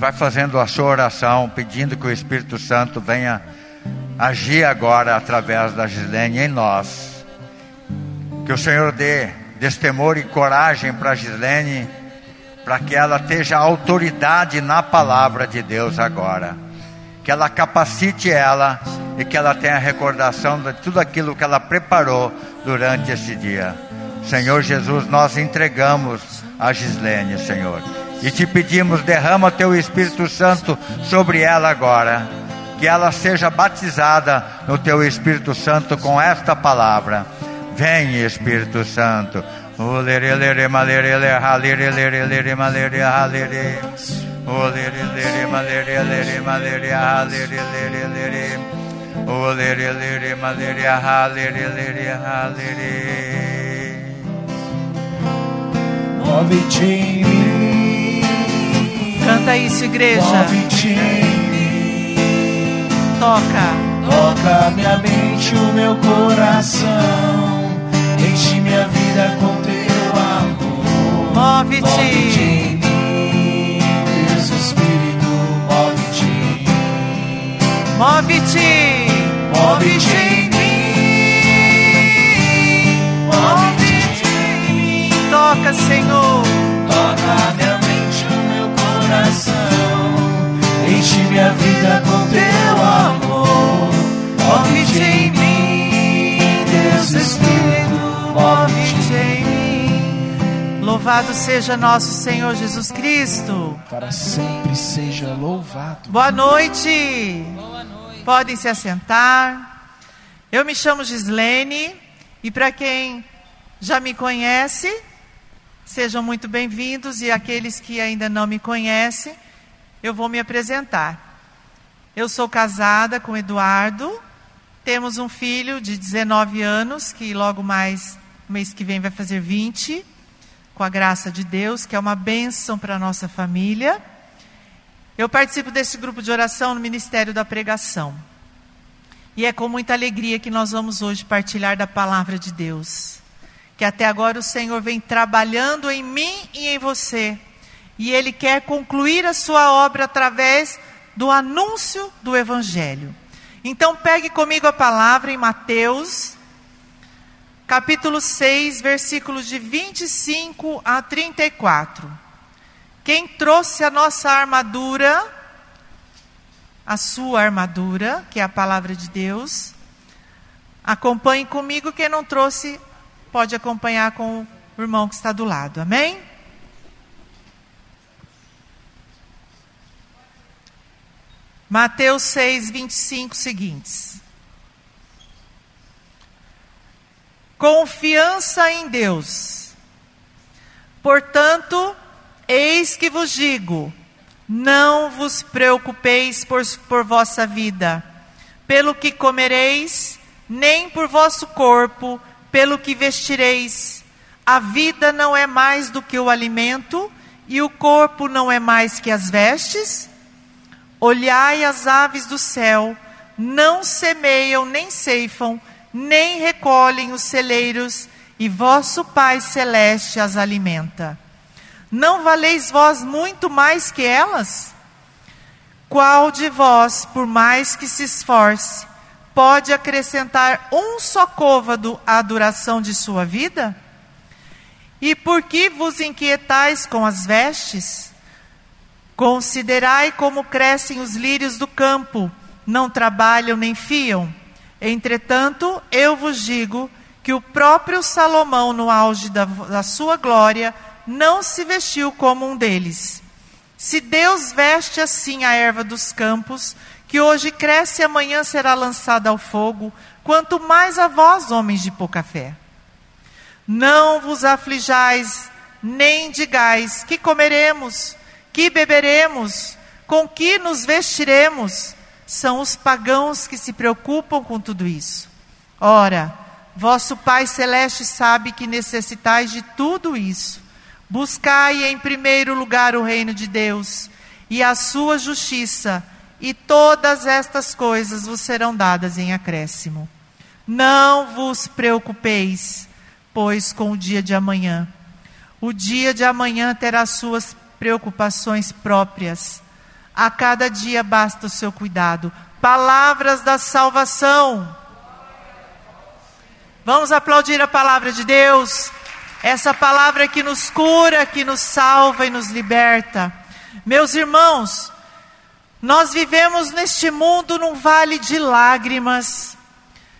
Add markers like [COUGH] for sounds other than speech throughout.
vai fazendo a sua oração, pedindo que o Espírito Santo venha agir agora através da Gislene em nós. Que o Senhor dê destemor e coragem para a Gislene, para que ela tenha autoridade na palavra de Deus agora. Que ela capacite ela e que ela tenha recordação de tudo aquilo que ela preparou durante este dia. Senhor Jesus, nós entregamos a Gislene, Senhor. E te pedimos, derrama teu Espírito Santo sobre ela agora. Que ela seja batizada no teu Espírito Santo com esta palavra. Vem, Espírito Santo. Move-te em mim. Canta isso, igreja. Toca. Toca minha mente, o meu coração. Enche minha vida com teu amor. Move-te. Move-te em mim. Deus Espírito, move-te em mim. Move-te. Move-te em mim. Move-te em mim. Toca, Senhor. Coração. Enche minha vida com teu amor. Move-te em mim, Deus Espírito. Move-te em mim. Louvado seja nosso Senhor Jesus Cristo. Para sempre seja louvado. Boa noite. Podem se assentar. Eu me chamo Gislene e para quem já me conhece, sejam muito bem-vindos e aqueles que ainda não me conhecem, eu vou me apresentar. Eu sou casada com Eduardo, temos um filho de 19 anos que logo mais mês que vem vai fazer 20, com a graça de Deus, que é uma bênção para a nossa família. Eu participo desse grupo de oração no Ministério da Pregação. E é com muita alegria que nós vamos hoje partilhar da palavra de Deus. Que até agora o Senhor vem trabalhando em mim e em você. E Ele quer concluir a sua obra através do anúncio do Evangelho. Então pegue comigo a palavra em Mateus, capítulo 6, versículos de 25 a 34. Quem trouxe a nossa armadura, a sua armadura, que é a palavra de Deus, acompanhe comigo. Quem não trouxe, pode acompanhar com o irmão que está do lado. Amém? Mateus 6, 25 seguintes. Confiança em Deus. Portanto, eis que vos digo: não vos preocupeis por, por vossa vida, pelo que comereis, nem por vosso corpo, pelo que vestireis. A vida não é mais do que o alimento, e o corpo não é mais que as vestes? Olhai as aves do céu, não semeiam, nem ceifam, nem recolhem os celeiros, e vosso Pai celeste as alimenta. Não valeis vós muito mais que elas? Qual de vós, por mais que se esforce, pode acrescentar um só côvado à duração de sua vida? E por que vos inquietais com as vestes? Considerai como crescem os lírios do campo, não trabalham nem fiam. Entretanto, eu vos digo que o próprio Salomão, no auge da, da sua glória, não se vestiu como um deles. Se Deus veste assim a erva dos campos, que hoje cresce e amanhã será lançada ao fogo, quanto mais a vós, homens de pouca fé. Não vos aflijais, nem digais: que comeremos, que beberemos, com que nos vestiremos? São os pagãos que se preocupam com tudo isso. Ora, vosso Pai Celeste sabe que necessitais de tudo isso. Buscai em primeiro lugar o reino de Deus e a sua justiça, e todas estas coisas vos serão dadas em acréscimo. Não vos preocupeis, pois, com o dia de amanhã. O dia de amanhã terá suas preocupações próprias. A cada dia basta o seu cuidado. Palavras da salvação. Vamos aplaudir a palavra de Deus. Essa palavra que nos cura, que nos salva e nos liberta. Meus irmãos, nós vivemos neste mundo num vale de lágrimas,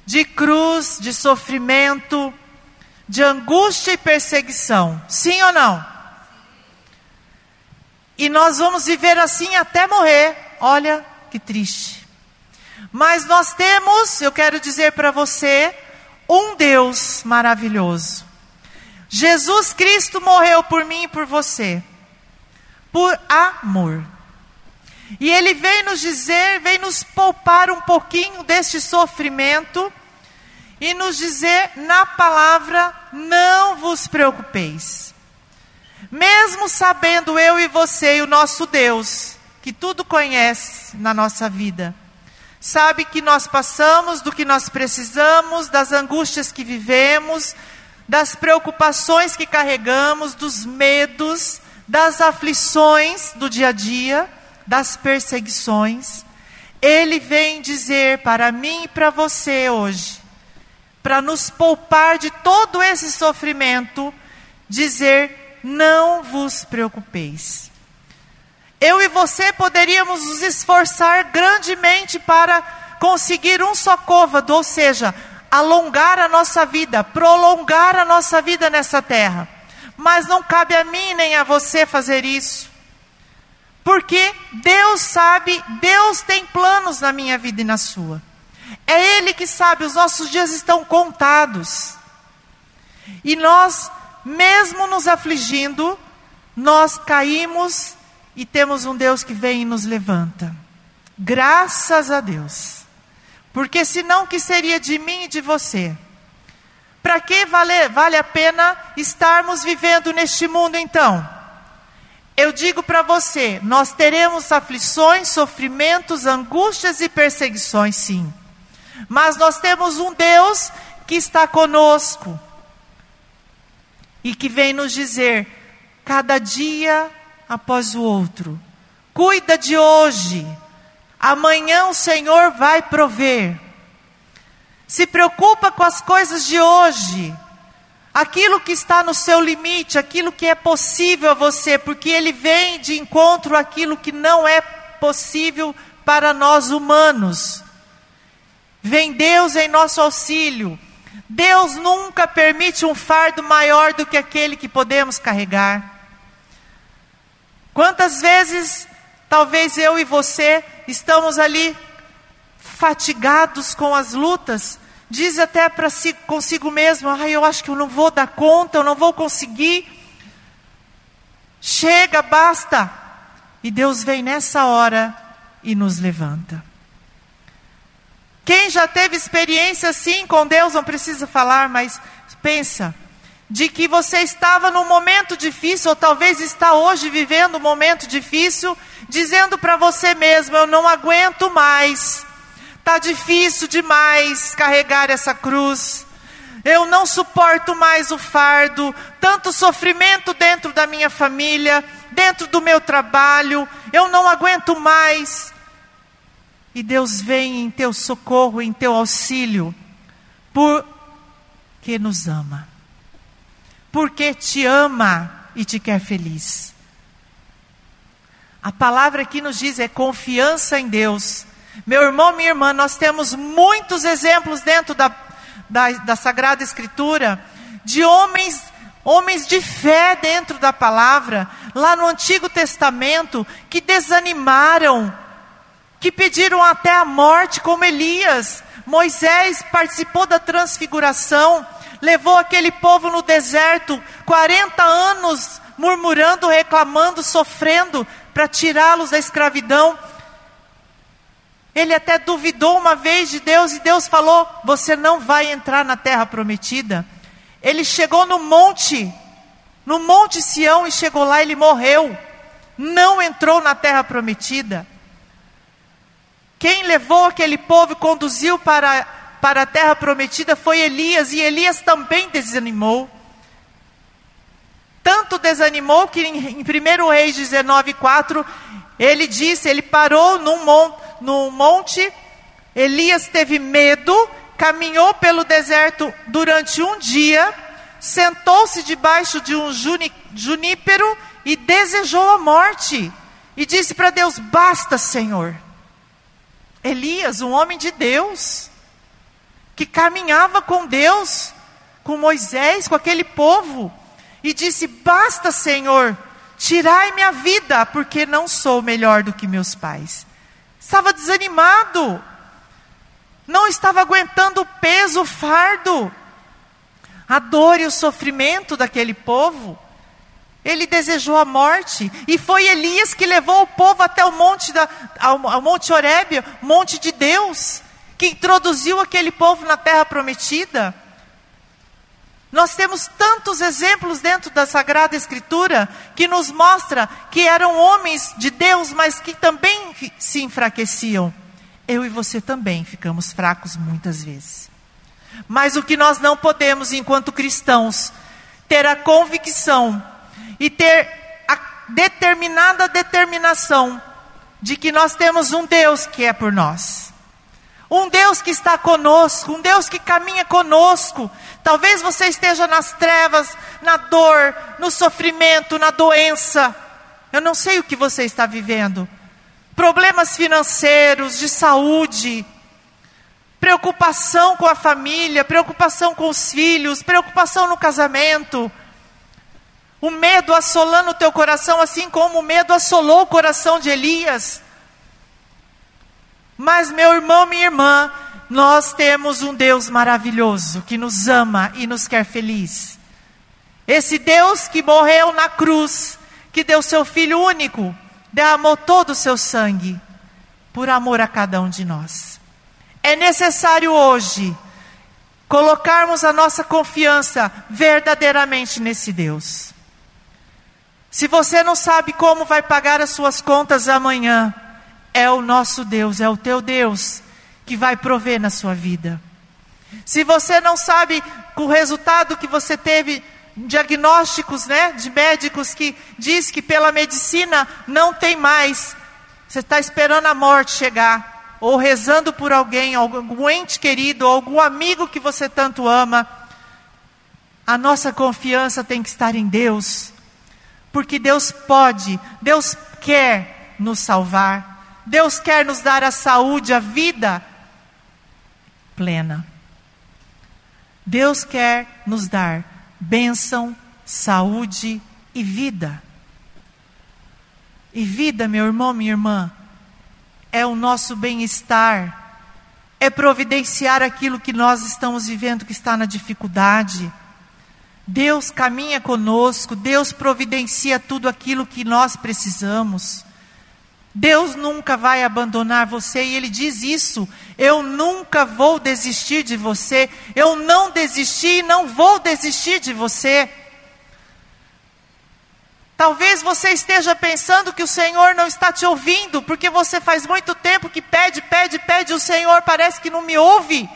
de cruz, de sofrimento, de angústia e perseguição. Sim ou não? E nós vamos viver assim até morrer. Olha que triste. Mas nós temos, eu quero dizer para você, um Deus maravilhoso. Jesus Cristo morreu por mim e por você, por amor. E Ele vem nos dizer, vem nos poupar um pouquinho deste sofrimento e nos dizer na palavra: não vos preocupeis. Mesmo sabendo eu e você e o nosso Deus, que tudo conhece na nossa vida, sabe que nós passamos, do que nós precisamos, das angústias que vivemos, das preocupações que carregamos, dos medos, das aflições do dia a dia, das perseguições. Ele vem dizer para mim e para você hoje, para nos poupar de todo esse sofrimento, dizer: não vos preocupeis. Eu e você poderíamos nos esforçar grandemente para conseguir um só côvado, ou seja, alongar a nossa vida, prolongar a nossa vida nessa terra. Mas não cabe a mim nem a você fazer isso. Porque Deus sabe, Deus tem planos na minha vida e na sua. É Ele que sabe, os nossos dias estão contados. E nós, mesmo nos afligindo, nós caímos e temos um Deus que vem e nos levanta. Graças a Deus. Porque senão que seria de mim e de você? Para que vale, vale a pena estarmos vivendo neste mundo então? Eu digo para você, nós teremos aflições, sofrimentos, angústias e perseguições, sim. Mas nós temos um Deus que está conosco e que vem nos dizer, cada dia após o outro. Cuida de hoje. Amanhã o Senhor vai prover. Se preocupa com as coisas de hoje. Aquilo que está no seu limite, aquilo que é possível a você, porque ele vem de encontro àquilo que não é possível para nós humanos. Vem Deus em nosso auxílio. Deus nunca permite um fardo maior do que aquele que podemos carregar. Quantas vezes, talvez eu e você, estamos ali fatigados com as lutas, diz até para si consigo mesmo: ah, eu acho que eu não vou dar conta, eu não vou conseguir. Chega, basta. E Deus vem nessa hora e nos levanta. Quem já teve experiência assim com Deus, não precisa falar, mas pensa, de que você estava num momento difícil, ou talvez está hoje vivendo um momento difícil, dizendo para você mesmo: eu não aguento mais, está difícil demais carregar essa cruz, eu não suporto mais o fardo, tanto sofrimento dentro da minha família, dentro do meu trabalho, eu não aguento mais. E Deus vem em teu socorro, em teu auxílio, porque nos ama porque te ama e te quer feliz. A palavra que nos diz é confiança em Deus. Meu irmão, minha irmã, nós temos muitos exemplos dentro da, da, da Sagrada Escritura de homens, homens de fé dentro da palavra, lá no Antigo Testamento, que desanimaram, que pediram até a morte, como Elias. Moisés participou da transfiguração levou aquele povo no deserto 40 anos murmurando, reclamando, sofrendo para tirá-los da escravidão. Ele até duvidou uma vez de Deus e Deus falou: Você não vai entrar na terra prometida. Ele chegou no monte, no Monte Sião, e chegou lá, ele morreu. Não entrou na terra prometida. Quem levou aquele povo e conduziu para para a terra prometida foi Elias, e Elias também desanimou. Tanto desanimou que em 1 Reis 19, 4, Ele disse, ele parou num, mon, num monte, Elias teve medo, caminhou pelo deserto durante um dia, sentou-se debaixo de um juni, junípero e desejou a morte. E disse para Deus: Basta, Senhor. Elias, um homem de Deus, que caminhava com Deus, com Moisés, com aquele povo, e disse: Basta, Senhor, tirai minha vida, porque não sou melhor do que meus pais. Estava desanimado, não estava aguentando o peso, o fardo, a dor e o sofrimento daquele povo. Ele desejou a morte, e foi Elias que levou o povo até o monte, da, ao, ao monte Horebe, monte de Deus, que introduziu aquele povo na terra prometida. Nós temos tantos exemplos dentro da Sagrada Escritura que nos mostra que eram homens de Deus, mas que também se enfraqueciam. Eu e você também ficamos fracos muitas vezes. Mas o que nós não podemos, enquanto cristãos, ter a convicção e ter a determinada determinação de que nós temos um Deus que é por nós. Um Deus que está conosco, um Deus que caminha conosco. Talvez você esteja nas trevas, na dor, no sofrimento, na doença. Eu não sei o que você está vivendo. Problemas financeiros, de saúde, preocupação com a família, preocupação com os filhos, preocupação no casamento. O medo assolando o teu coração, assim como o medo assolou o coração de Elias. Mas, meu irmão, minha irmã, nós temos um Deus maravilhoso que nos ama e nos quer feliz. Esse Deus que morreu na cruz, que deu seu Filho único, derramou todo o seu sangue por amor a cada um de nós. É necessário hoje colocarmos a nossa confiança verdadeiramente nesse Deus. Se você não sabe como vai pagar as suas contas amanhã, é o nosso Deus, é o teu Deus que vai prover na sua vida. Se você não sabe com o resultado que você teve, diagnósticos né, de médicos que diz que pela medicina não tem mais, você está esperando a morte chegar, ou rezando por alguém, algum ente querido, algum amigo que você tanto ama. A nossa confiança tem que estar em Deus, porque Deus pode, Deus quer nos salvar. Deus quer nos dar a saúde, a vida plena. Deus quer nos dar bênção, saúde e vida. E vida, meu irmão, minha irmã, é o nosso bem-estar, é providenciar aquilo que nós estamos vivendo que está na dificuldade. Deus caminha conosco, Deus providencia tudo aquilo que nós precisamos. Deus nunca vai abandonar você e Ele diz isso. Eu nunca vou desistir de você. Eu não desisti e não vou desistir de você. Talvez você esteja pensando que o Senhor não está te ouvindo, porque você faz muito tempo que pede, pede, pede, o Senhor parece que não me ouve.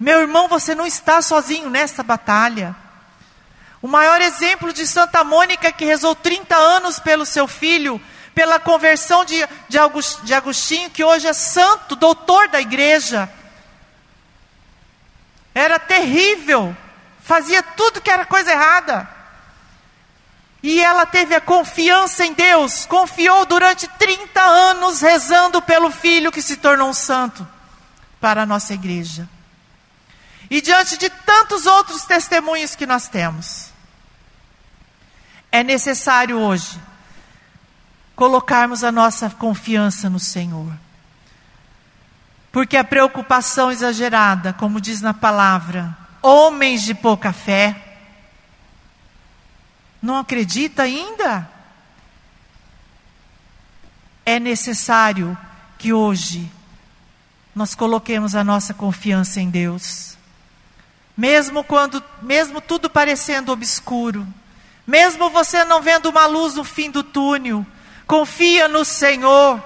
Meu irmão, você não está sozinho nessa batalha. O maior exemplo de Santa Mônica, que rezou 30 anos pelo seu filho, pela conversão de, de Agostinho, que hoje é santo, doutor da igreja. Era terrível, fazia tudo que era coisa errada. E ela teve a confiança em Deus, confiou durante 30 anos rezando pelo filho que se tornou um santo para a nossa igreja. E diante de tantos outros testemunhos que nós temos, é necessário hoje colocarmos a nossa confiança no Senhor. Porque a preocupação exagerada, como diz na palavra, homens de pouca fé, não acredita ainda? É necessário que hoje nós coloquemos a nossa confiança em Deus. Mesmo quando, mesmo tudo parecendo obscuro, mesmo você não vendo uma luz no fim do túnel, Confia no Senhor.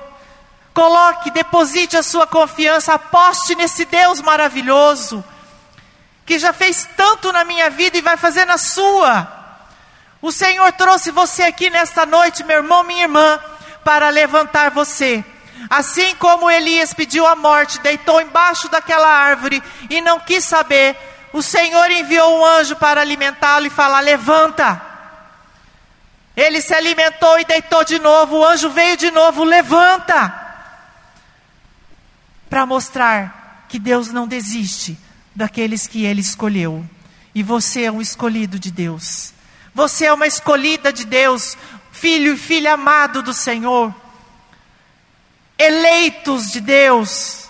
Coloque, deposite a sua confiança, aposte nesse Deus maravilhoso, que já fez tanto na minha vida e vai fazer na sua. O Senhor trouxe você aqui nesta noite, meu irmão, minha irmã, para levantar você. Assim como Elias pediu a morte, deitou embaixo daquela árvore e não quis saber, o Senhor enviou um anjo para alimentá-lo e falar: Levanta. Ele se alimentou e deitou de novo. O anjo veio de novo: Levanta. Para mostrar que Deus não desiste daqueles que ele escolheu. E você é um escolhido de Deus. Você é uma escolhida de Deus, filho e filha amado do Senhor. Eleitos de Deus.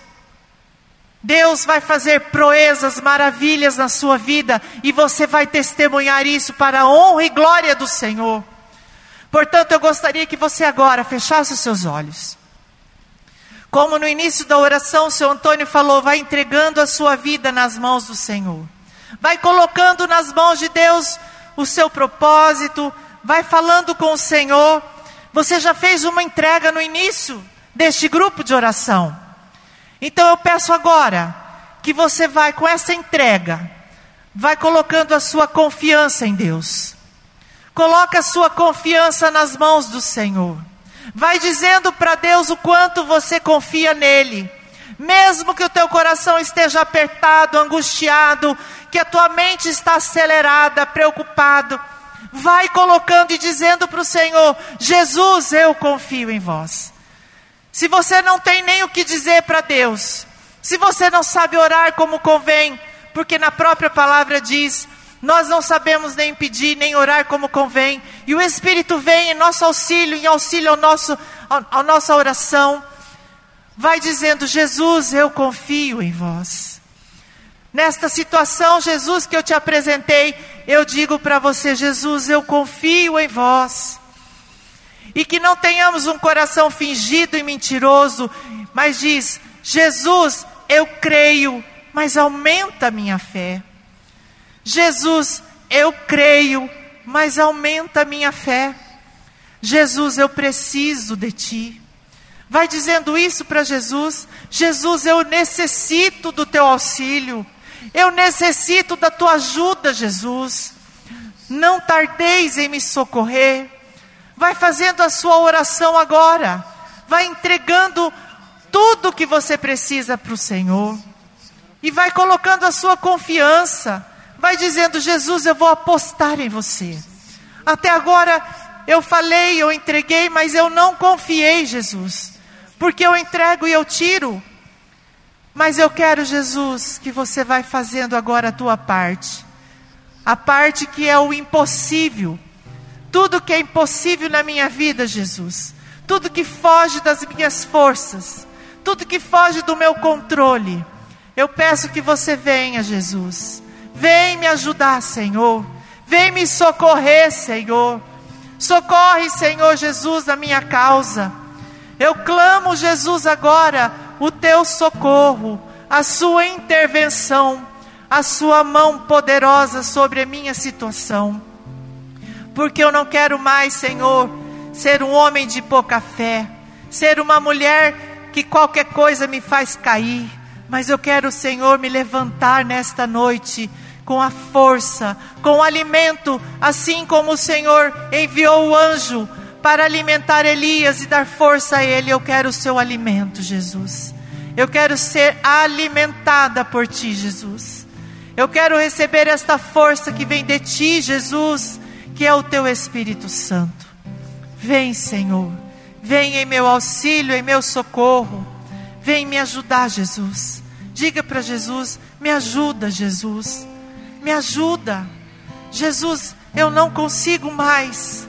Deus vai fazer proezas, maravilhas na sua vida e você vai testemunhar isso para a honra e glória do Senhor. Portanto, eu gostaria que você agora fechasse os seus olhos. Como no início da oração o seu Antônio falou, vai entregando a sua vida nas mãos do Senhor. Vai colocando nas mãos de Deus o seu propósito, vai falando com o Senhor. Você já fez uma entrega no início deste grupo de oração. Então eu peço agora que você vai com essa entrega, vai colocando a sua confiança em Deus. Coloca a sua confiança nas mãos do Senhor. Vai dizendo para Deus o quanto você confia nele. Mesmo que o teu coração esteja apertado, angustiado, que a tua mente está acelerada, preocupado, vai colocando e dizendo para o Senhor: Jesus, eu confio em vós. Se você não tem nem o que dizer para Deus, se você não sabe orar como convém, porque na própria palavra diz: nós não sabemos nem pedir, nem orar como convém, e o Espírito vem em nosso auxílio, em auxílio ao nosso, à nossa oração. Vai dizendo: Jesus, eu confio em vós. Nesta situação, Jesus, que eu te apresentei, eu digo para você: Jesus, eu confio em vós. E que não tenhamos um coração fingido e mentiroso, mas diz: Jesus, eu creio, mas aumenta a minha fé. Jesus, eu creio, mas aumenta a minha fé. Jesus, eu preciso de ti. Vai dizendo isso para Jesus: Jesus, eu necessito do teu auxílio, eu necessito da tua ajuda, Jesus. Não tardeis em me socorrer. Vai fazendo a sua oração agora. Vai entregando tudo que você precisa para o Senhor. E vai colocando a sua confiança. Vai dizendo: Jesus, eu vou apostar em você. Até agora eu falei, eu entreguei, mas eu não confiei, Jesus. Porque eu entrego e eu tiro. Mas eu quero, Jesus, que você vai fazendo agora a tua parte. A parte que é o impossível tudo que é impossível na minha vida, Jesus, tudo que foge das minhas forças, tudo que foge do meu controle, eu peço que você venha, Jesus. Vem me ajudar, Senhor. Vem me socorrer, Senhor. Socorre, Senhor Jesus, a minha causa. Eu clamo, Jesus, agora o teu socorro, a sua intervenção, a sua mão poderosa sobre a minha situação porque eu não quero mais, Senhor, ser um homem de pouca fé, ser uma mulher que qualquer coisa me faz cair, mas eu quero, Senhor, me levantar nesta noite com a força, com o alimento, assim como o Senhor enviou o anjo para alimentar Elias e dar força a ele. Eu quero o seu alimento, Jesus. Eu quero ser alimentada por ti, Jesus. Eu quero receber esta força que vem de ti, Jesus que é o teu Espírito Santo. Vem, Senhor, vem em meu auxílio, em meu socorro. Vem me ajudar, Jesus. Diga para Jesus: me ajuda, Jesus. Me ajuda. Jesus, eu não consigo mais.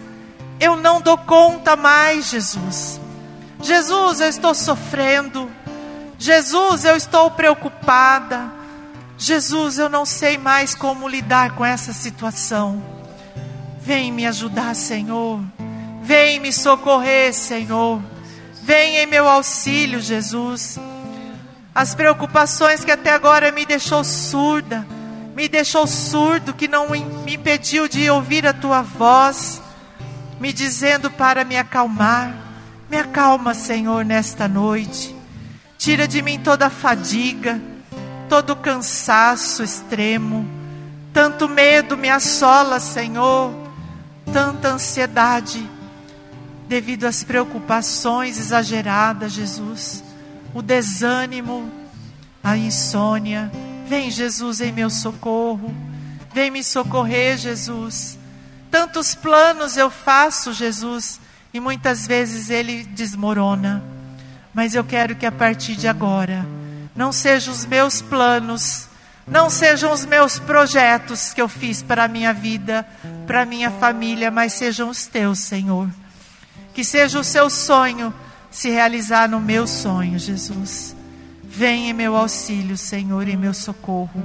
Eu não dou conta mais, Jesus. Jesus, eu estou sofrendo. Jesus, eu estou preocupada. Jesus, eu não sei mais como lidar com essa situação. Vem me ajudar, Senhor. Vem me socorrer, Senhor. Vem em meu auxílio, Jesus. As preocupações que até agora me deixou surda, me deixou surdo, que não me impediu de ouvir a tua voz, me dizendo para me acalmar. Me acalma, Senhor, nesta noite. Tira de mim toda a fadiga, todo o cansaço extremo. Tanto medo me assola, Senhor tanta ansiedade. devido às preocupações exageradas, Jesus, o desânimo, a insônia. Vem, Jesus, em meu socorro. Vem me socorrer, Jesus. Tantos planos eu faço, Jesus, e muitas vezes ele desmorona. Mas eu quero que a partir de agora, não sejam os meus planos, não sejam os meus projetos que eu fiz para a minha vida, para a minha família, mas sejam os teus, Senhor. Que seja o seu sonho se realizar no meu sonho, Jesus. Vem em meu auxílio, Senhor, em meu socorro.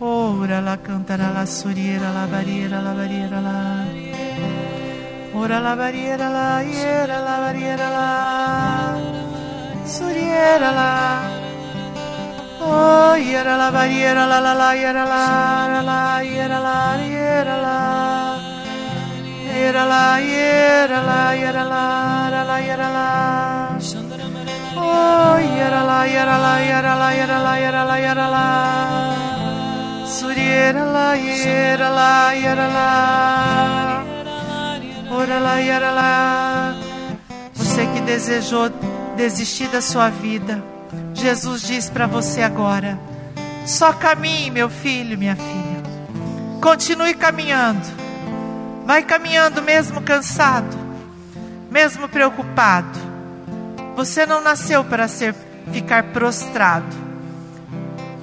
Ora la cantará la suriera la barriera la barriera la. Ora la barriera la iera la barriera la. Suriera la. Oh iera la barriera la la la iera la la iera la iera la. Iera la iera la iera la la iera la Oh Você que desejou desistir da sua vida Jesus diz para você agora Só caminhe meu filho, minha filha. Continue caminhando. Vai caminhando mesmo cansado Mesmo preocupado Você não nasceu para ser ficar prostrado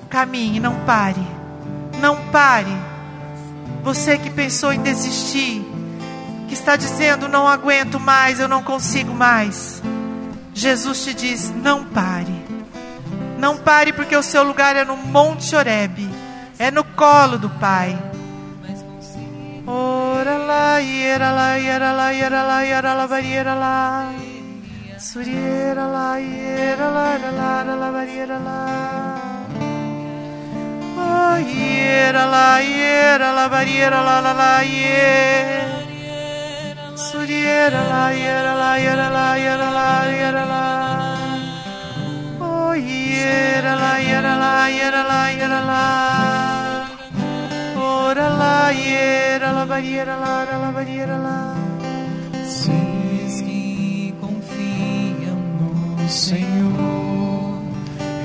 Caminhe, não pare não pare. Você que pensou em desistir, que está dizendo: não aguento mais, eu não consigo mais. Jesus te diz: não pare. Não pare, porque o seu lugar é no Monte Oreb, é no colo do Pai. Ora lá, iera lá, iera lá, iera lá, iera lá, iera lá. Suriera lá, iera lá, lá, lá, lá, iera lá. Oh, iera la iera la bariera la la la iera Suriera la iera la iera la iera la iera la Oh iera la iera la iera la iera la Ora la iera la bariera la la la que confiam no Senhor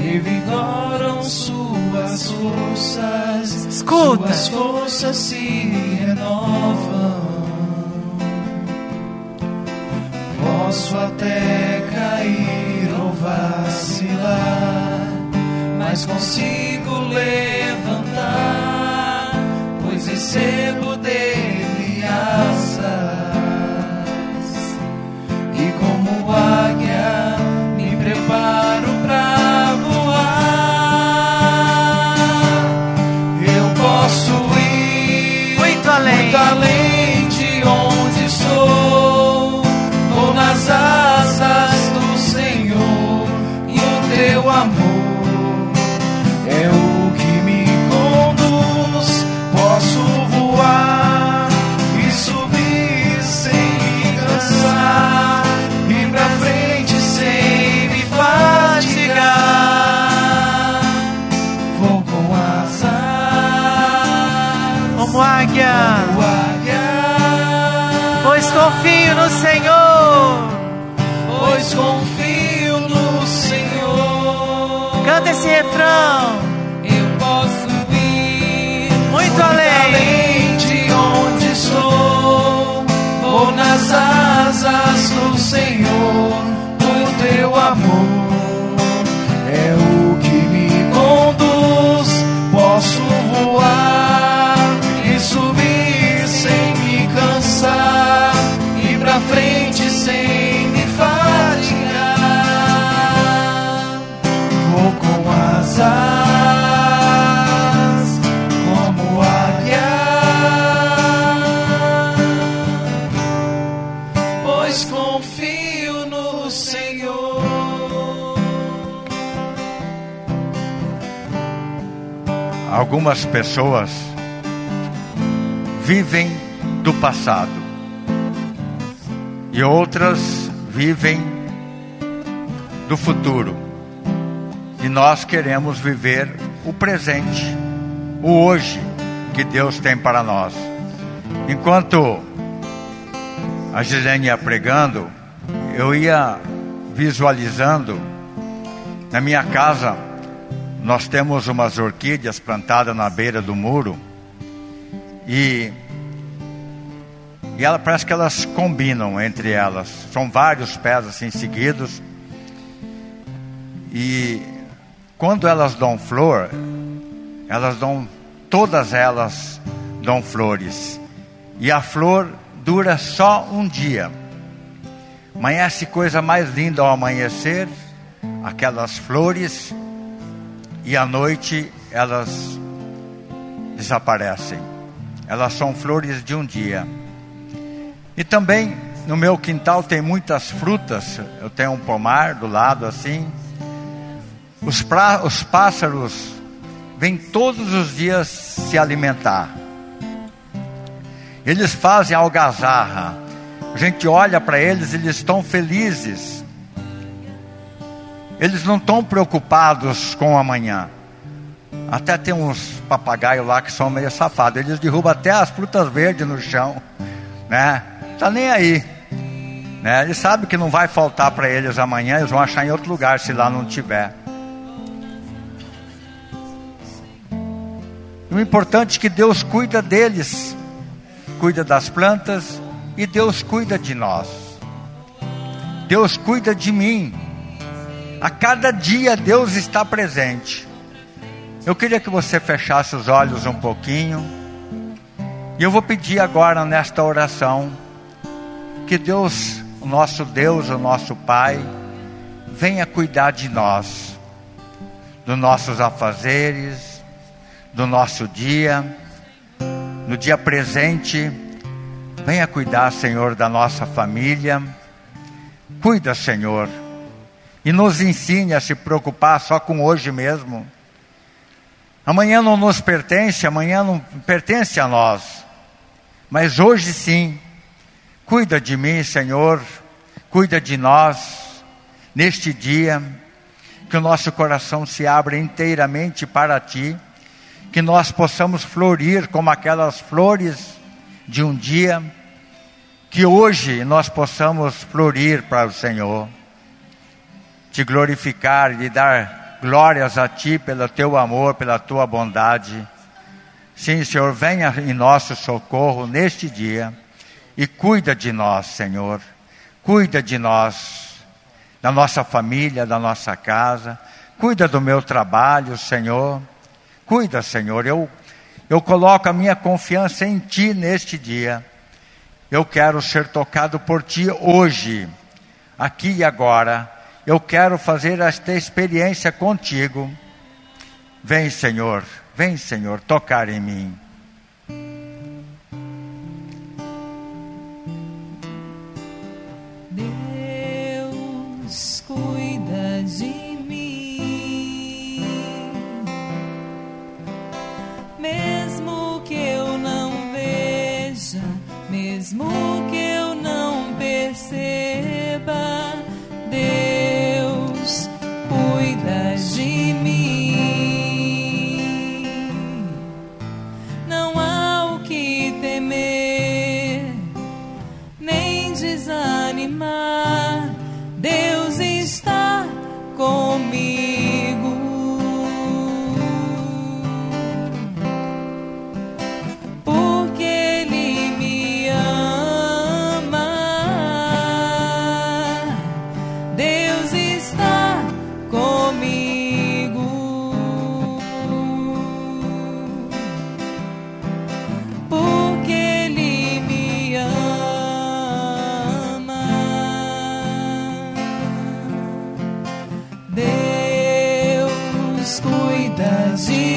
revigoram suas forças. Escuta. Suas forças se renovam. Posso até cair ou vacilar, mas consigo levantar, pois recebo Refrão. Eu posso ir Muito além. de onde estou. Vou nas asas do Senhor. Algumas pessoas vivem do passado e outras vivem do futuro. E nós queremos viver o presente, o hoje que Deus tem para nós. Enquanto a Gislene ia pregando, eu ia visualizando. Na minha casa, nós temos umas orquídeas plantadas na beira do muro. E, e ela parece que elas combinam entre elas. São vários pés assim seguidos. E quando elas dão flor, elas dão todas elas dão flores. E a flor dura só um dia. Amanhece coisa mais linda ao amanhecer, aquelas flores, e à noite elas desaparecem. Elas são flores de um dia. E também no meu quintal tem muitas frutas. Eu tenho um pomar do lado assim. Os, pra, os pássaros vêm todos os dias se alimentar. Eles fazem algazarra. A gente olha para eles, eles estão felizes. Eles não estão preocupados com amanhã. Até tem uns papagaios lá que são meio safados. Eles derrubam até as frutas verdes no chão, né? Tá nem aí. Né? Eles sabem que não vai faltar para eles amanhã, eles vão achar em outro lugar se lá não tiver. O importante é que Deus cuida deles cuida das plantas e Deus cuida de nós. Deus cuida de mim. A cada dia Deus está presente. Eu queria que você fechasse os olhos um pouquinho. E eu vou pedir agora nesta oração que Deus, o nosso Deus, o nosso Pai, venha cuidar de nós, dos nossos afazeres, do nosso dia no dia presente, venha cuidar, Senhor, da nossa família. Cuida, Senhor, e nos ensine a se preocupar só com hoje mesmo. Amanhã não nos pertence, amanhã não pertence a nós, mas hoje sim. Cuida de mim, Senhor, cuida de nós, neste dia, que o nosso coração se abra inteiramente para Ti que nós possamos florir como aquelas flores de um dia, que hoje nós possamos florir para o Senhor, te glorificar e dar glórias a Ti pelo Teu amor, pela Tua bondade. Sim, Senhor, venha em nosso socorro neste dia e cuida de nós, Senhor. Cuida de nós, da nossa família, da nossa casa. Cuida do meu trabalho, Senhor. Cuida, Senhor, eu, eu coloco a minha confiança em Ti neste dia. Eu quero ser tocado por Ti hoje, aqui e agora. Eu quero fazer esta experiência contigo. Vem, Senhor, vem, Senhor, tocar em mim. Mesmo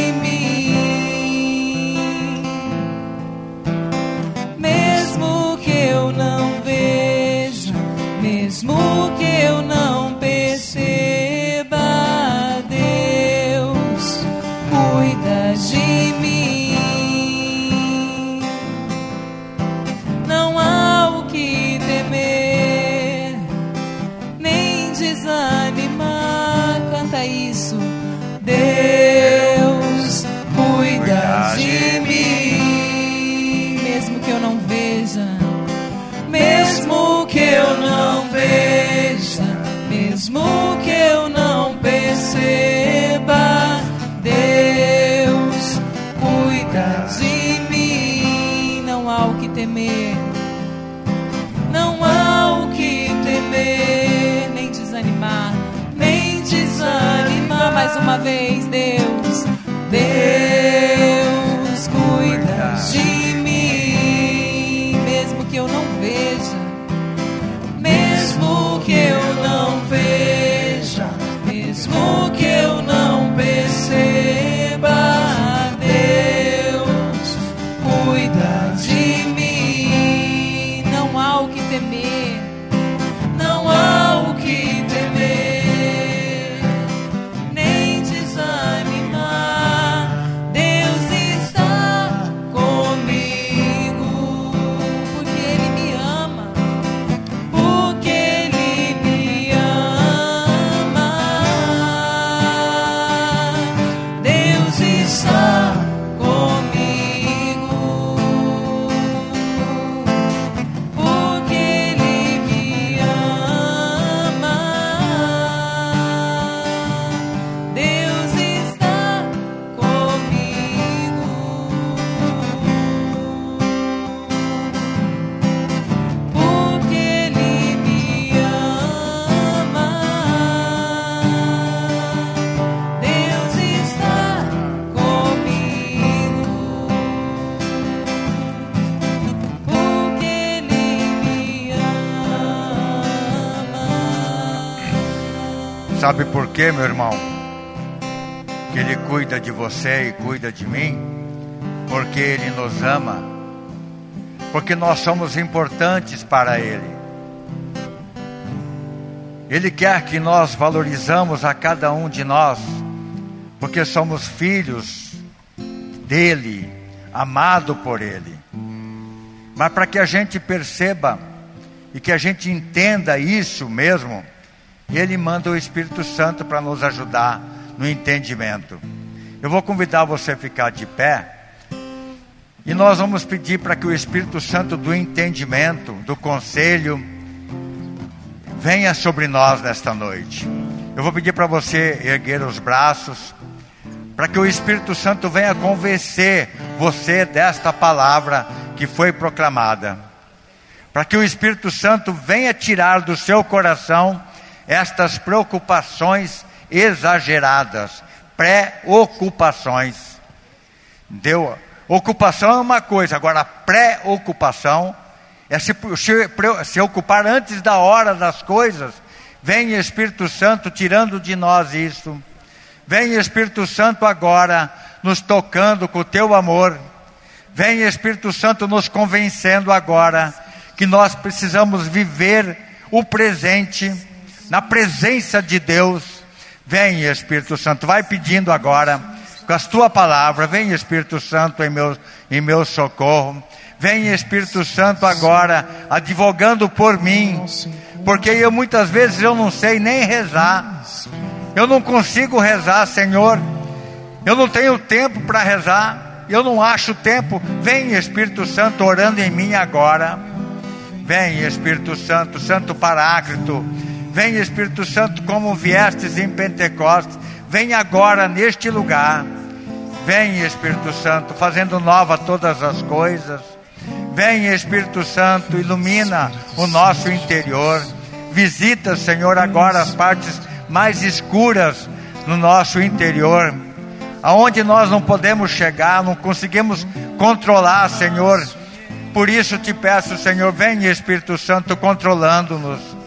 quê, meu irmão? Que Ele cuida de você e cuida de mim? Porque Ele nos ama. Porque nós somos importantes para Ele. Ele quer que nós valorizamos a cada um de nós, porque somos filhos dele, amado por Ele. Mas para que a gente perceba e que a gente entenda isso mesmo, Ele manda o Espírito Santo para nos ajudar no entendimento. Eu vou convidar você a ficar de pé e nós vamos pedir para que o Espírito Santo do entendimento, do conselho, venha sobre nós nesta noite. Eu vou pedir para você erguer os braços, para que o Espírito Santo venha convencer você desta palavra que foi proclamada. Para que o Espírito Santo venha tirar do seu coração estas preocupações exageradas, preocupações. Deu? Ocupação é uma coisa, agora preocupação é se, se, se ocupar antes da hora das coisas. Vem Espírito Santo tirando de nós isso. Vem Espírito Santo agora nos tocando com o teu amor. Vem Espírito Santo nos convencendo agora que nós precisamos viver o presente na presença de Deus. Vem Espírito Santo, vai pedindo agora com a tua palavra. Vem Espírito Santo em meu, em meu socorro. Vem Espírito Santo agora advogando por mim, porque eu muitas vezes eu não sei nem rezar. Eu não consigo rezar, Senhor. Eu não tenho tempo para rezar. Eu não acho tempo. Vem Espírito Santo orando em mim agora. Vem Espírito Santo, Santo Paráclito. Vem Espírito Santo como viestes em Pentecostes. Vem agora neste lugar. Vem Espírito Santo fazendo nova todas as coisas. Vem Espírito Santo, ilumina o nosso interior. Visita, Senhor, agora as partes mais escuras no nosso interior, aonde nós não podemos chegar, não conseguimos controlar, Senhor. Por isso te peço, Senhor, vem Espírito Santo controlando-nos.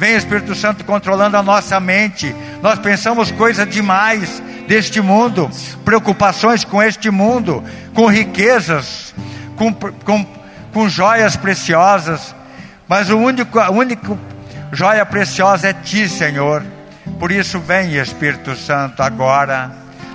Vem Espírito Santo controlando a nossa mente. Nós pensamos coisa demais deste mundo, preocupações com este mundo, com riquezas, com, com, com joias preciosas. Mas o único, a única joia preciosa é Ti, Senhor. Por isso, vem Espírito Santo agora,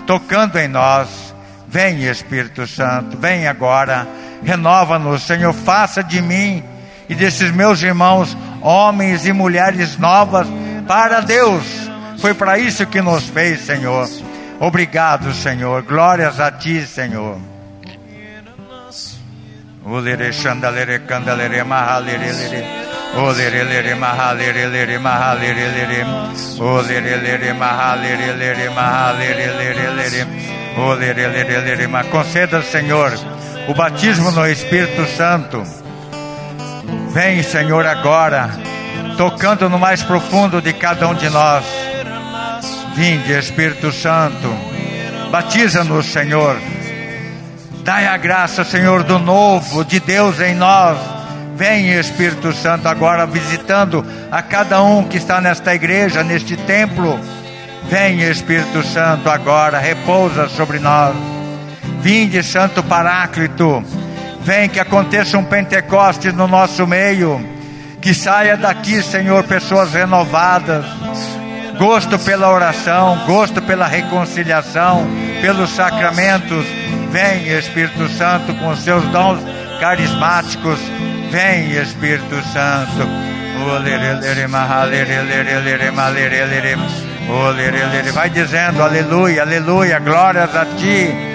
tocando em nós. Vem Espírito Santo, vem agora, renova-nos, Senhor. Faça de mim e desses meus irmãos homens e mulheres novas para Deus. Foi para isso que nos fez, Senhor. Obrigado, Senhor. Glórias a Ti, Senhor. Conceda, Senhor, o batismo no Espírito Santo. Vem, Senhor, agora, tocando no mais profundo de cada um de nós. Vinde, Espírito Santo. Batiza-nos, Senhor. Dai a graça, Senhor, do novo de Deus em nós. Vem, Espírito Santo, agora visitando a cada um que está nesta igreja, neste templo. Vem, Espírito Santo, agora, repousa sobre nós. Vinde, Santo Paráclito. Vem que aconteça um Pentecostes no nosso meio. Que saia daqui, Senhor, pessoas renovadas. Gosto pela oração, gosto pela reconciliação, pelos sacramentos. Vem, Espírito Santo, com os seus dons carismáticos. Vem, Espírito Santo. Vai dizendo aleluia, aleluia, glórias a ti.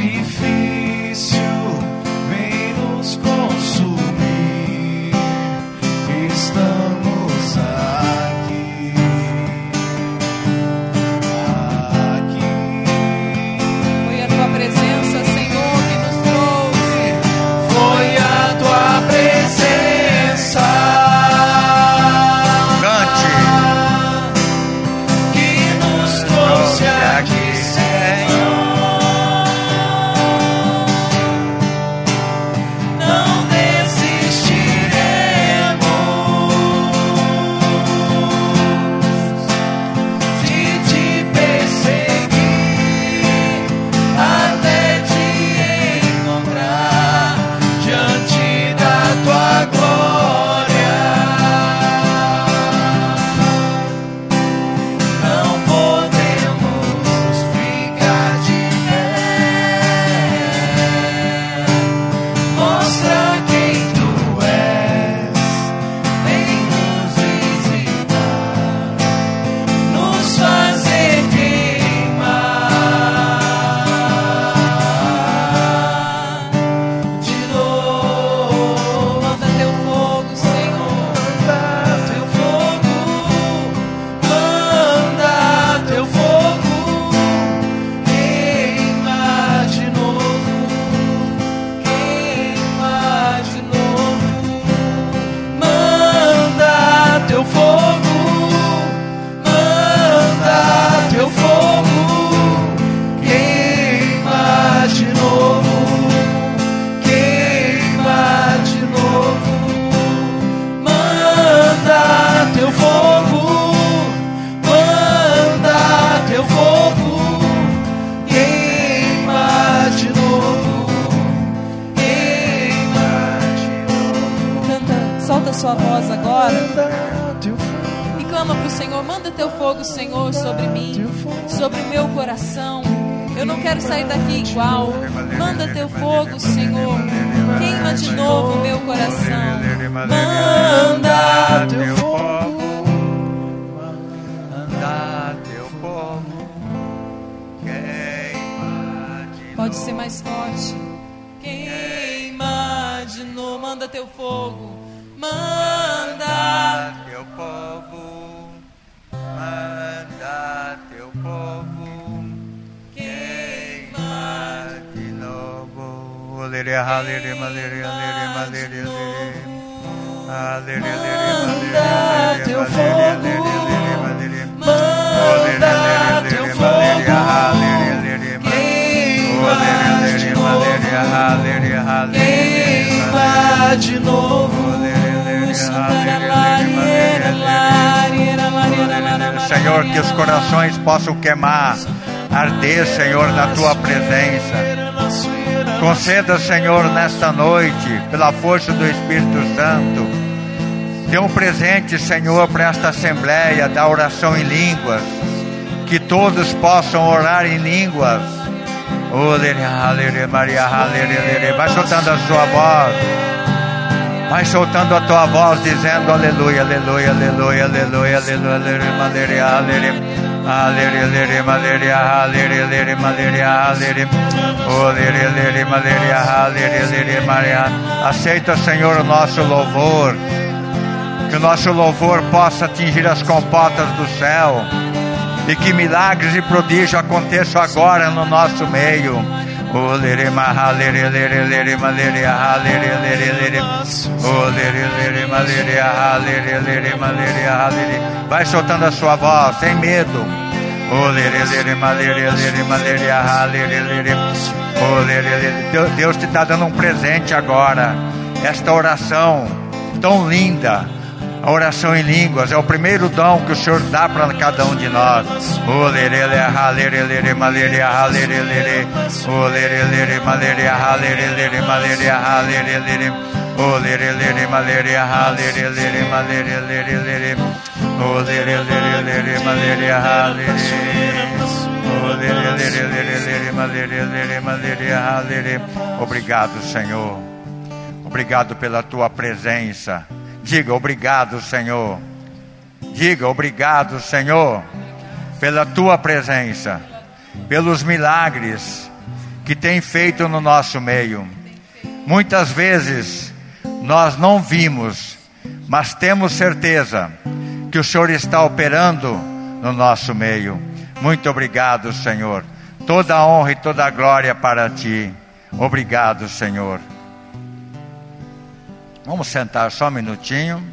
Manda teu fogo. Manda teu fogo, queima de novo, queima de novo. Senhor, que os corações possam queimar, arder, Senhor, na tua presença. Conceda, Senhor, nesta noite, pela força do Espírito Santo, dê um presente, Senhor, para esta assembleia da oração em línguas. que todos possam orar em línguas. Vai soltando a sua voz. Vai soltando a tua voz, dizendo aleluia, aleluia, aleluia, aleluia, aleluia, aleluia, aleluia. Aleluia, aleluia, aleluia, aleluia, aleluia. Aceita, Senhor, o nosso louvor. Que o nosso louvor possa atingir as compotas do céu. E que milagres e prodígios aconteçam agora no nosso meio. Vai soltando a sua voz, sem medo. Deus te está dando um presente agora. Esta oração tão linda a oração em línguas é o primeiro dom que o Senhor dá para cada um de nós. Obrigado, Senhor. Obrigado pela tua presença. Diga obrigado, Senhor. Diga obrigado, Senhor, pela tua presença, pelos milagres que tem feito no nosso meio. Muitas vezes nós não vimos, mas temos certeza que o Senhor está operando no nosso meio. Muito obrigado, Senhor. Toda a honra e toda a glória para ti. Obrigado, Senhor. Vamos sentar só um minutinho.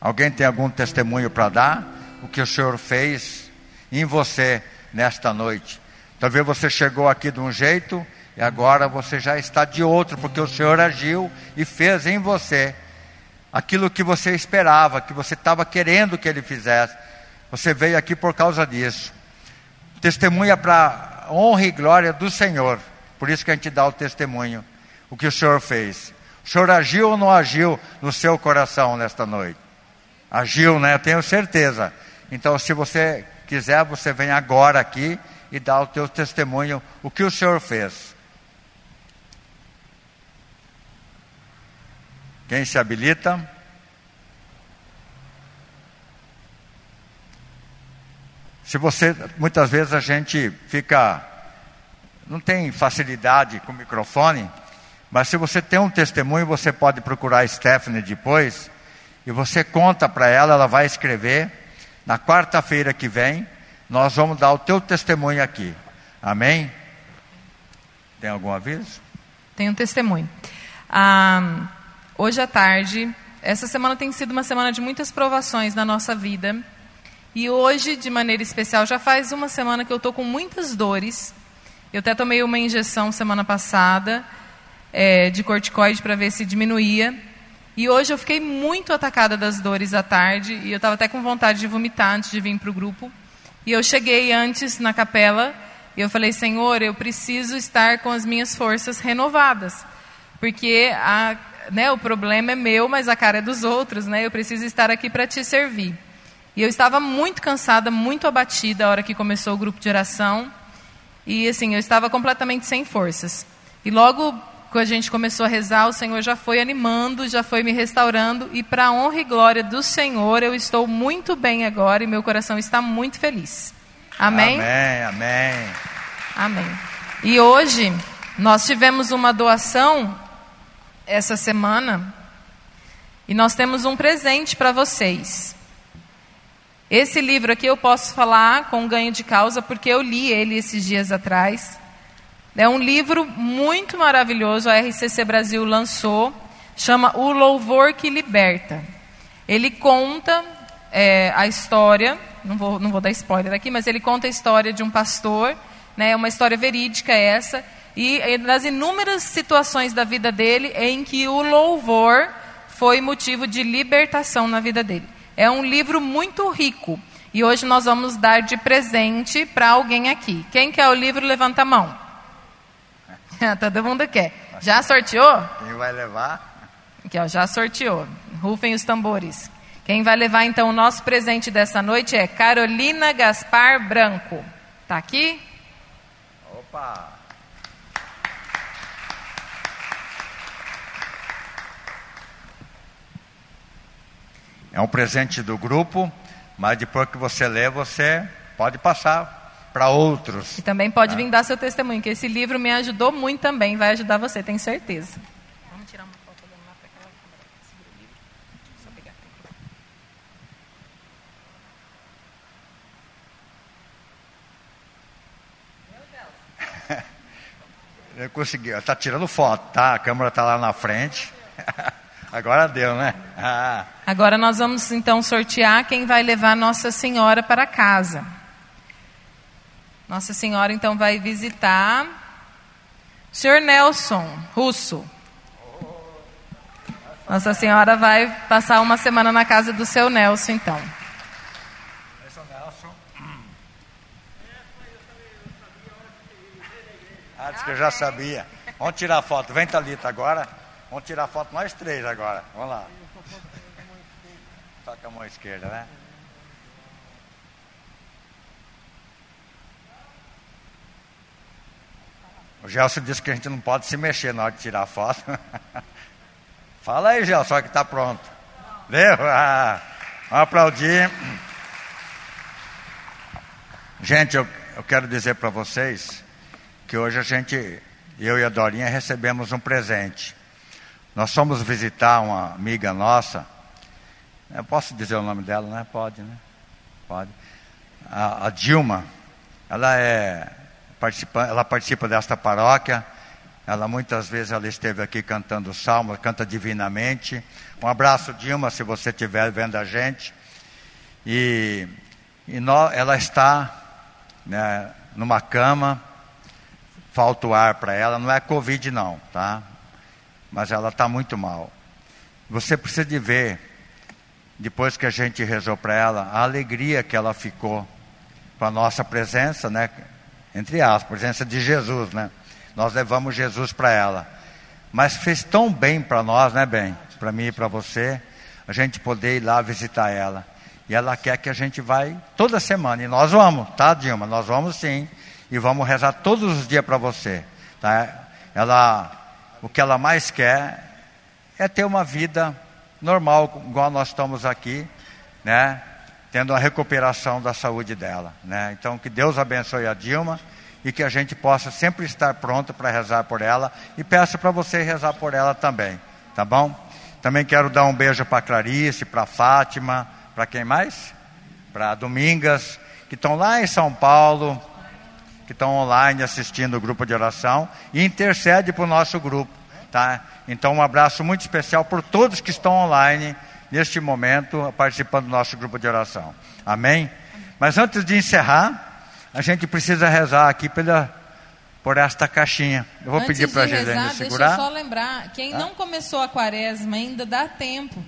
Alguém tem algum testemunho para dar? O que o Senhor fez em você nesta noite? Talvez você chegou aqui de um jeito e agora você já está de outro, porque o Senhor agiu e fez em você aquilo que você esperava, que você estava querendo que Ele fizesse. Você veio aqui por causa disso. Testemunha para honra e glória do Senhor. Por isso que a gente dá o testemunho, o que o Senhor fez. O Senhor agiu ou não agiu no seu coração nesta noite? Agiu, né? Tenho certeza. Então, se você quiser, você vem agora aqui e dá o teu testemunho, o que o Senhor fez. Quem se habilita? Se você, muitas vezes a gente fica, não tem facilidade com o microfone, mas se você tem um testemunho, você pode procurar a Stephanie depois e você conta para ela, ela vai escrever. Na quarta-feira que vem, nós vamos dar o teu testemunho aqui. Amém? Tem algum aviso? Tem um testemunho. Ah, hoje à tarde, essa semana tem sido uma semana de muitas provações na nossa vida. E hoje, de maneira especial, já faz uma semana que eu estou com muitas dores. Eu até tomei uma injeção semana passada é, de corticoide para ver se diminuía. E hoje eu fiquei muito atacada das dores à tarde e eu estava até com vontade de vomitar antes de vir para o grupo. E eu cheguei antes na capela e eu falei, Senhor, eu preciso estar com as minhas forças renovadas, porque a, né, o problema é meu, mas a cara é dos outros, né? Eu preciso estar aqui para te servir. E eu estava muito cansada, muito abatida a hora que começou o grupo de oração. E assim, eu estava completamente sem forças. E logo que a gente começou a rezar, o Senhor já foi animando, já foi me restaurando. E para a honra e glória do Senhor, eu estou muito bem agora e meu coração está muito feliz. Amém? Amém, amém. Amém. E hoje, nós tivemos uma doação essa semana. E nós temos um presente para vocês. Esse livro aqui eu posso falar com ganho de causa porque eu li ele esses dias atrás. É um livro muito maravilhoso, a RCC Brasil lançou, chama O Louvor que Liberta. Ele conta é, a história, não vou, não vou dar spoiler aqui, mas ele conta a história de um pastor, né, uma história verídica essa, e das inúmeras situações da vida dele em que o louvor foi motivo de libertação na vida dele. É um livro muito rico. E hoje nós vamos dar de presente para alguém aqui. Quem quer o livro, levanta a mão. [LAUGHS] Todo mundo quer. Já sorteou? Quem vai levar? Aqui, ó, já sorteou. Rufem os tambores. Quem vai levar então o nosso presente dessa noite é Carolina Gaspar Branco. Tá aqui? Opa! É um presente do grupo, mas depois que você lê, você pode passar para outros. E também pode vir dar seu testemunho, que esse livro me ajudou muito também, vai ajudar você, tenho certeza. Vamos tirar uma foto olhando lá para aquela câmera. Segura o livro. Só pegar aqui. [LAUGHS] Eu consegui, está tirando foto, tá? A câmera está lá na frente. [LAUGHS] Agora deu, né? Ah. Agora nós vamos então sortear quem vai levar Nossa Senhora para casa. Nossa Senhora então vai visitar o senhor Nelson Russo. Nossa Senhora vai passar uma semana na casa do seu Nelson então. Ah, disse que eu já sabia. Vamos tirar foto. Vem, Thalita, agora. Vamos tirar foto nós três agora. Vamos lá. Com a mão esquerda, né? O Gelson disse que a gente não pode se mexer na hora de tirar foto. [LAUGHS] Fala aí, Gelson, só que está pronto. Deu? Ah, vamos aplaudir. Gente, eu, eu quero dizer para vocês que hoje a gente, eu e a Dorinha, recebemos um presente. Nós fomos visitar uma amiga nossa. Eu posso dizer o nome dela, né? Pode, né? Pode. A, a Dilma. Ela é participa, ela participa desta paróquia. Ela muitas vezes ela esteve aqui cantando salmos, canta divinamente. Um abraço, Dilma, se você estiver vendo a gente. E, e no, ela está né, numa cama, falta o ar para ela. Não é Covid, não, tá? Mas ela está muito mal. Você precisa de ver, depois que a gente rezou para ela, a alegria que ela ficou com a nossa presença, né? Entre aspas, presença de Jesus, né? Nós levamos Jesus para ela. Mas fez tão bem para nós, né, bem? Para mim e para você, a gente poder ir lá visitar ela. E ela quer que a gente vai toda semana. E nós vamos, tá, Dilma? Nós vamos sim. E vamos rezar todos os dias para você. Tá? Ela, o que ela mais quer é ter uma vida normal, igual nós estamos aqui, né? Tendo a recuperação da saúde dela, né? Então que Deus abençoe a Dilma e que a gente possa sempre estar pronto para rezar por ela e peço para você rezar por ela também, tá bom? Também quero dar um beijo para Clarice, para Fátima, para quem mais? Para Domingas, que estão lá em São Paulo, que estão online assistindo o grupo de oração e intercede para o nosso grupo, tá? Então um abraço muito especial por todos que estão online neste momento participando do nosso grupo de oração. Amém? Mas antes de encerrar, a gente precisa rezar aqui pela, por esta caixinha. Eu vou Antes pedir para a Gisele segurar. Deixa eu só lembrar, quem não começou a quaresma ainda dá tempo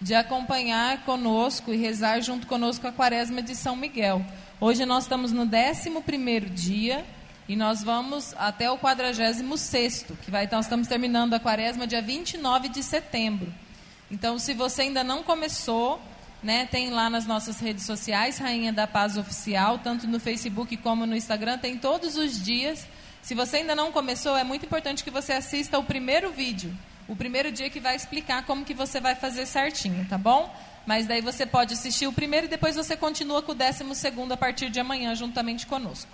de acompanhar conosco e rezar junto conosco a quaresma de São Miguel. Hoje nós estamos no 11º dia e nós vamos até o 46º, que vai, então nós estamos terminando a quaresma dia 29 de setembro. Então, se você ainda não começou, né, tem lá nas nossas redes sociais, Rainha da Paz Oficial, tanto no Facebook como no Instagram, tem todos os dias. Se você ainda não começou, é muito importante que você assista o primeiro vídeo, o primeiro dia que vai explicar como que você vai fazer certinho, tá bom? Mas daí você pode assistir o primeiro e depois você continua com o décimo segundo a partir de amanhã, juntamente conosco.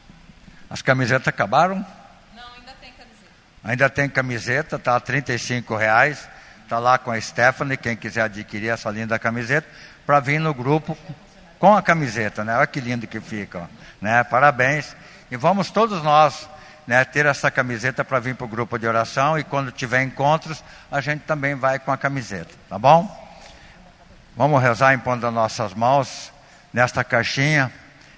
As camisetas acabaram? Não, ainda tem camiseta. Ainda tem camiseta, tá a R$ reais. Tá lá com a Stephanie, quem quiser adquirir essa linda camiseta, para vir no grupo com a camiseta, né? Olha que lindo que fica, né? Parabéns. E vamos todos nós, né, ter essa camiseta para vir para o grupo de oração e quando tiver encontros, a gente também vai com a camiseta, tá bom? Vamos rezar impondo as nossas mãos nesta caixinha.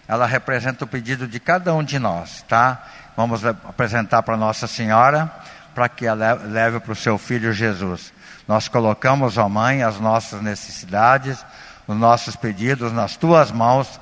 Ela representa o pedido de cada um de nós, tá? Vamos apresentar para Nossa Senhora, para que ela leve para o seu filho Jesus. Nós colocamos, ó Mãe, as nossas necessidades, os nossos pedidos nas tuas mãos,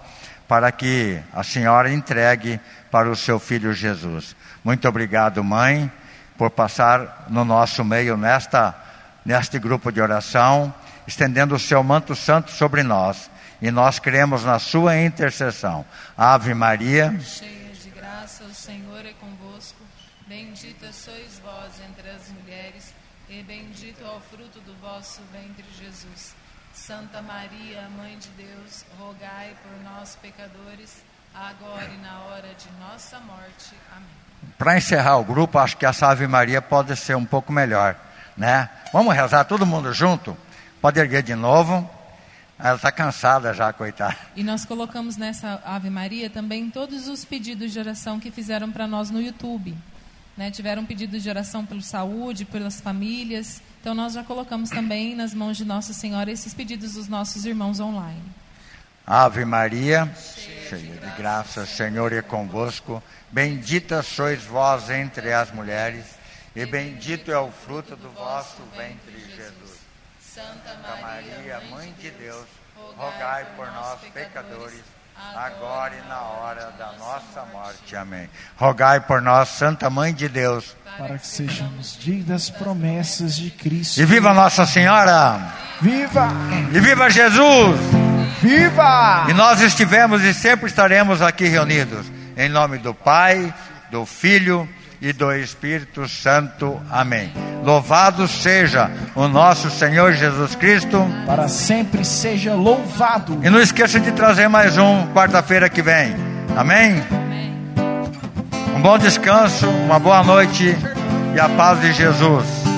para que a Senhora entregue para o seu filho Jesus. Muito obrigado, Mãe, por passar no nosso meio nesta, neste grupo de oração estendendo o seu manto santo sobre nós. E nós cremos na sua intercessão. Ave Maria de graça, o Senhor é convosco. Bendita sois vós entre as mulheres, e bendito é o fruto do vosso ventre, Jesus. Santa Maria, Mãe de Deus, rogai por nós, pecadores, agora e na hora de nossa morte. Amém. Para encerrar o grupo, acho que essa Ave Maria pode ser um pouco melhor, né? Vamos rezar todo mundo junto? Pode erguer de novo. Ela está cansada já, coitada. E nós colocamos nessa Ave Maria também todos os pedidos de oração que fizeram para nós no YouTube. Né? Tiveram pedidos de oração pela saúde, pelas famílias. Então nós já colocamos também nas mãos de Nossa Senhora esses pedidos dos nossos irmãos online. Ave Maria, cheia de graça, o Senhor é convosco. Bendita sois vós entre as mulheres, e bendito é o fruto do vosso ventre, Jesus. Santa Maria, Mãe de Deus, rogai por nós, pecadores, agora e na hora da nossa morte. Amém. Rogai por nós, Santa Mãe de Deus. Para que sejamos dignos das promessas de Cristo. E viva Nossa Senhora! Viva! E viva Jesus! Viva! E nós estivemos e sempre estaremos aqui reunidos. Em nome do Pai, do Filho e do Espírito Santo. Amém. Louvado seja o nosso Senhor Jesus Cristo. Para sempre seja louvado. E não esqueça de trazer mais um quarta-feira que vem. Amém? Amém. Um bom descanso, uma boa noite e a paz de Jesus.